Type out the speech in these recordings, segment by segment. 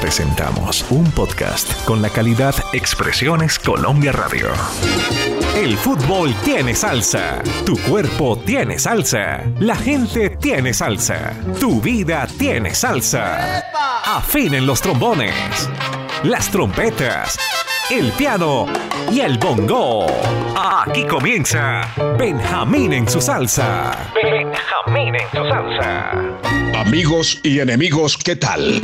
presentamos un podcast con la calidad Expresiones Colombia Radio. El fútbol tiene salsa, tu cuerpo tiene salsa, la gente tiene salsa, tu vida tiene salsa. Afinen los trombones, las trompetas, el piano y el bongo. Aquí comienza Benjamín en su salsa. Benjamín en su salsa. Amigos y enemigos, ¿qué tal?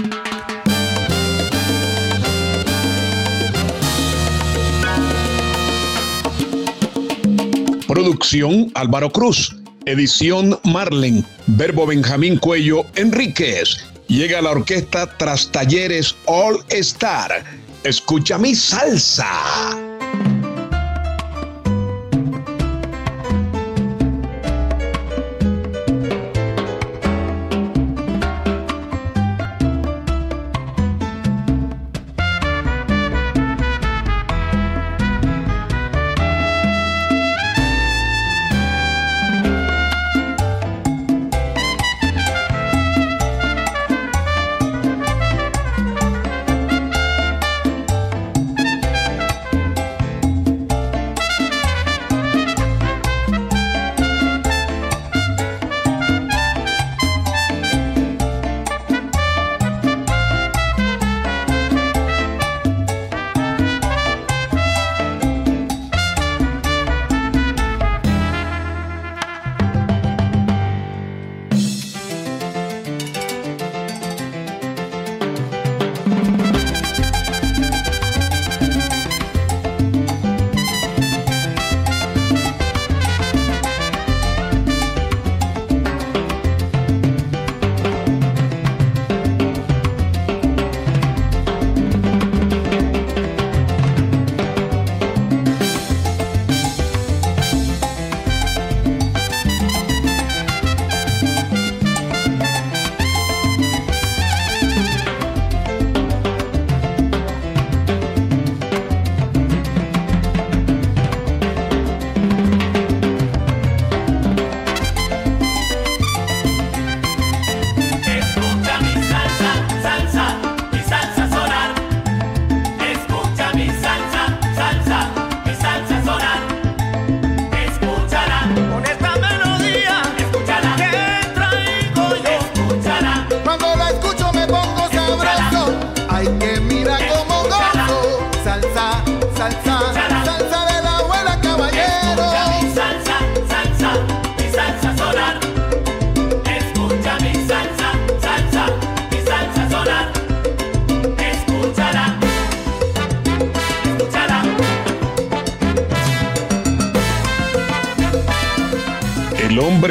Producción Álvaro Cruz. Edición Marlen. Verbo Benjamín Cuello Enríquez. Llega la orquesta Tras Talleres All Star. Escucha mi salsa.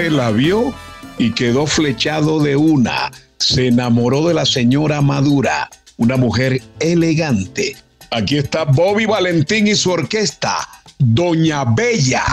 La vio y quedó flechado de una. Se enamoró de la señora Madura, una mujer elegante. Aquí está Bobby Valentín y su orquesta, Doña Bella.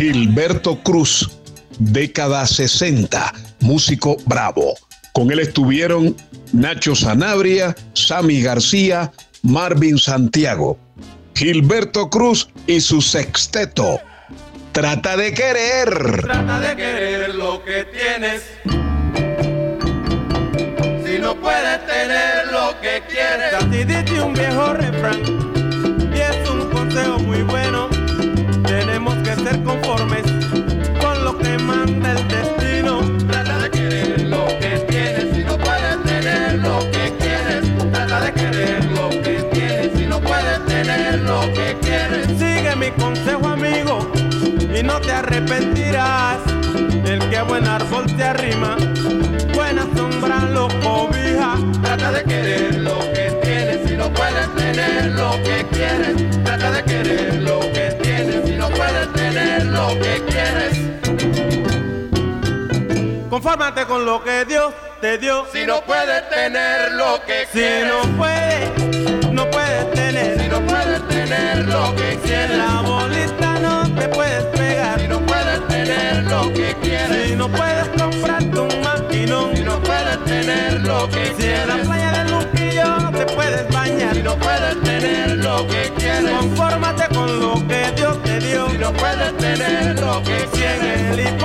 Gilberto Cruz, década 60, músico bravo. Con él estuvieron Nacho Sanabria, Sammy García, Marvin Santiago. Gilberto Cruz y su sexteto. Trata de querer. Trata de querer lo que tienes. Si no puedes tener lo que quieres. Así dice un viejo refrán. Confórmate con lo que Dios te dio. Si no puedes tener lo que Si quieres. no puedes, no puedes tener. Si no puedes tener lo que Si en quieres. la bolita no te puedes pegar. Si no puedes tener lo que quieres. Si no puedes comprarte un maquinón. Si no puedes tener lo que Si en la quieres. playa del Luquillo no te puedes bañar. Si no puedes tener lo que quieres. Confórmate con lo que Dios te dio. Si no puedes tener lo que Si quieres.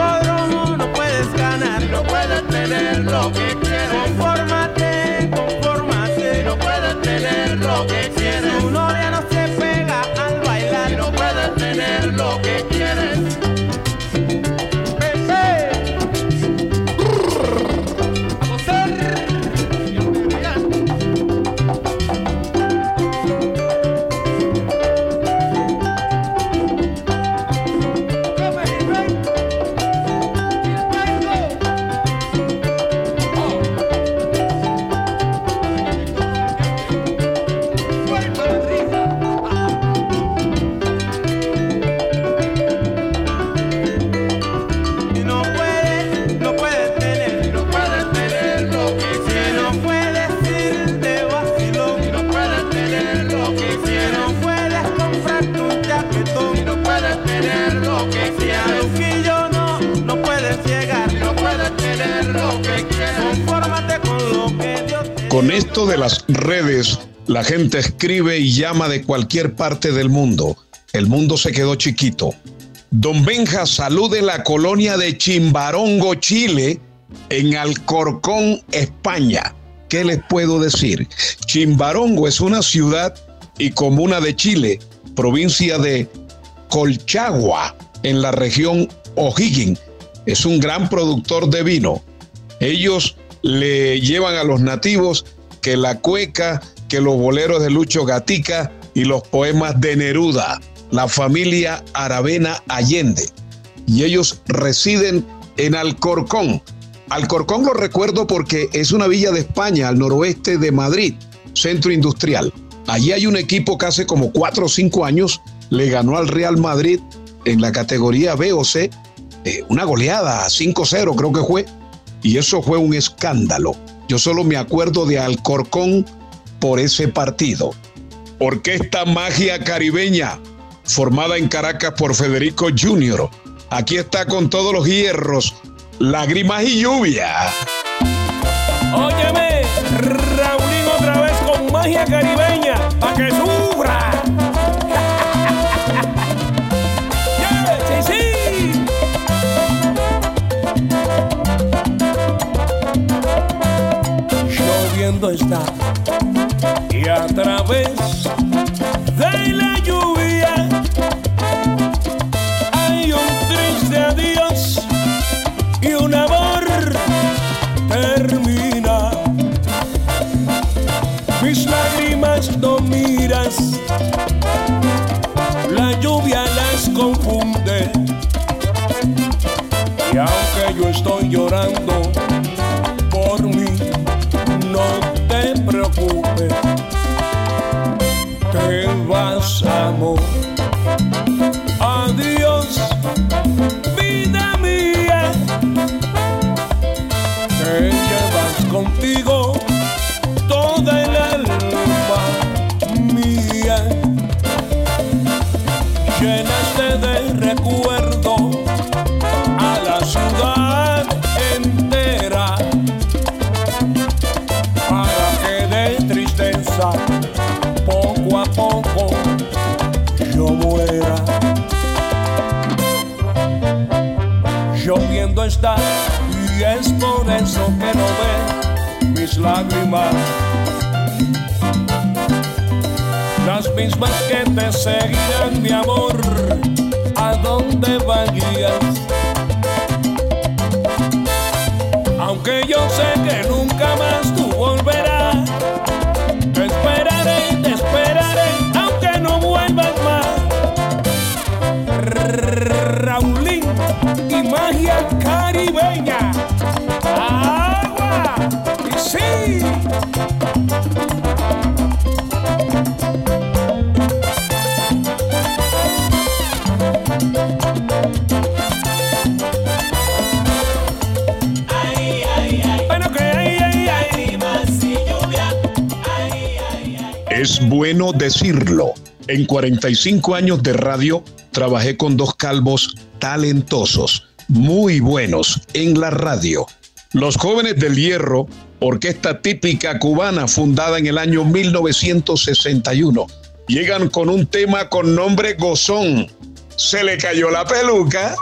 Con esto de las redes, la gente escribe y llama de cualquier parte del mundo. El mundo se quedó chiquito. Don Benja, salud de la colonia de Chimbarongo, Chile, en Alcorcón, España. ¿Qué les puedo decir? Chimbarongo es una ciudad y comuna de Chile, provincia de Colchagua, en la región O'Higgins. Es un gran productor de vino. Ellos le llevan a los nativos que la cueca, que los boleros de Lucho Gatica y los poemas de Neruda, la familia Aravena Allende. Y ellos residen en Alcorcón. Alcorcón lo recuerdo porque es una villa de España al noroeste de Madrid, centro industrial. Allí hay un equipo que hace como cuatro o cinco años le ganó al Real Madrid en la categoría B o C, eh, una goleada 5-0 creo que fue, y eso fue un escándalo. Yo solo me acuerdo de Alcorcón por ese partido. Orquesta Magia Caribeña, formada en Caracas por Federico Jr. Aquí está con todos los hierros, lágrimas y lluvia. Óyeme, Raulín otra vez con magia caribeña, pa' que está. Y a través de la lluvia hay un triste adiós y un amor termina. Mis lágrimas no miras, la lluvia las confunde. Y aunque yo estoy llorando, te poco a poco yo muera. Lloviendo está y es por eso que no ves mis lágrimas. Las mismas que te seguirán, mi amor, a donde vayas. Aunque yo sé que nunca más y magia caribeña. ¡Agua! ¡Y sí! Es bueno decirlo. En 45 años de radio trabajé con dos calvos talentosos, muy buenos en la radio. Los Jóvenes del Hierro, orquesta típica cubana fundada en el año 1961, llegan con un tema con nombre Gozón. Se le cayó la peluca.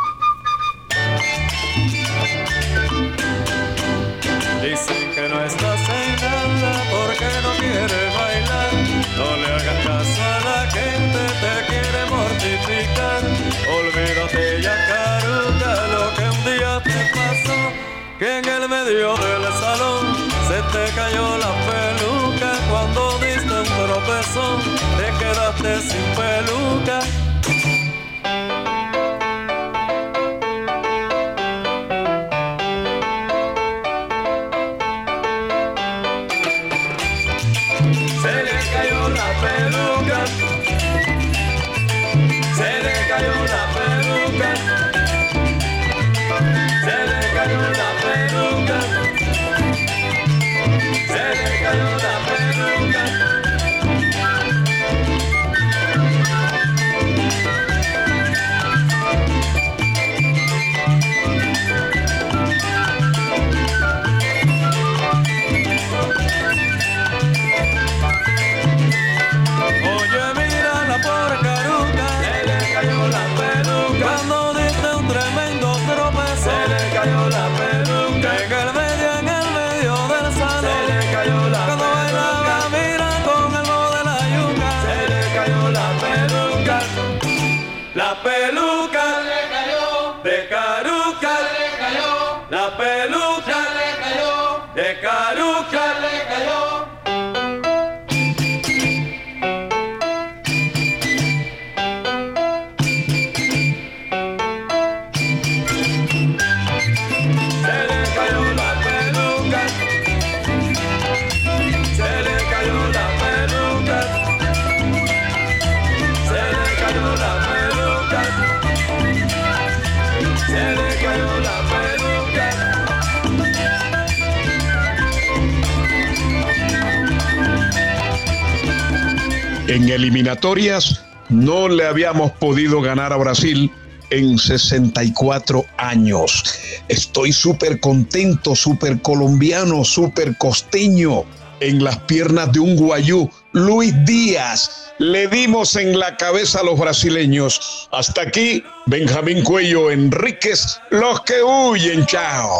La peluca le cayó de caruca, le cayó. La peluca le cayó de caruca, le cayó. En eliminatorias no le habíamos podido ganar a Brasil en 64 años. Estoy súper contento, súper colombiano, súper costeño. En las piernas de un guayú, Luis Díaz. Le dimos en la cabeza a los brasileños. Hasta aquí, Benjamín Cuello Enríquez, los que huyen, chao.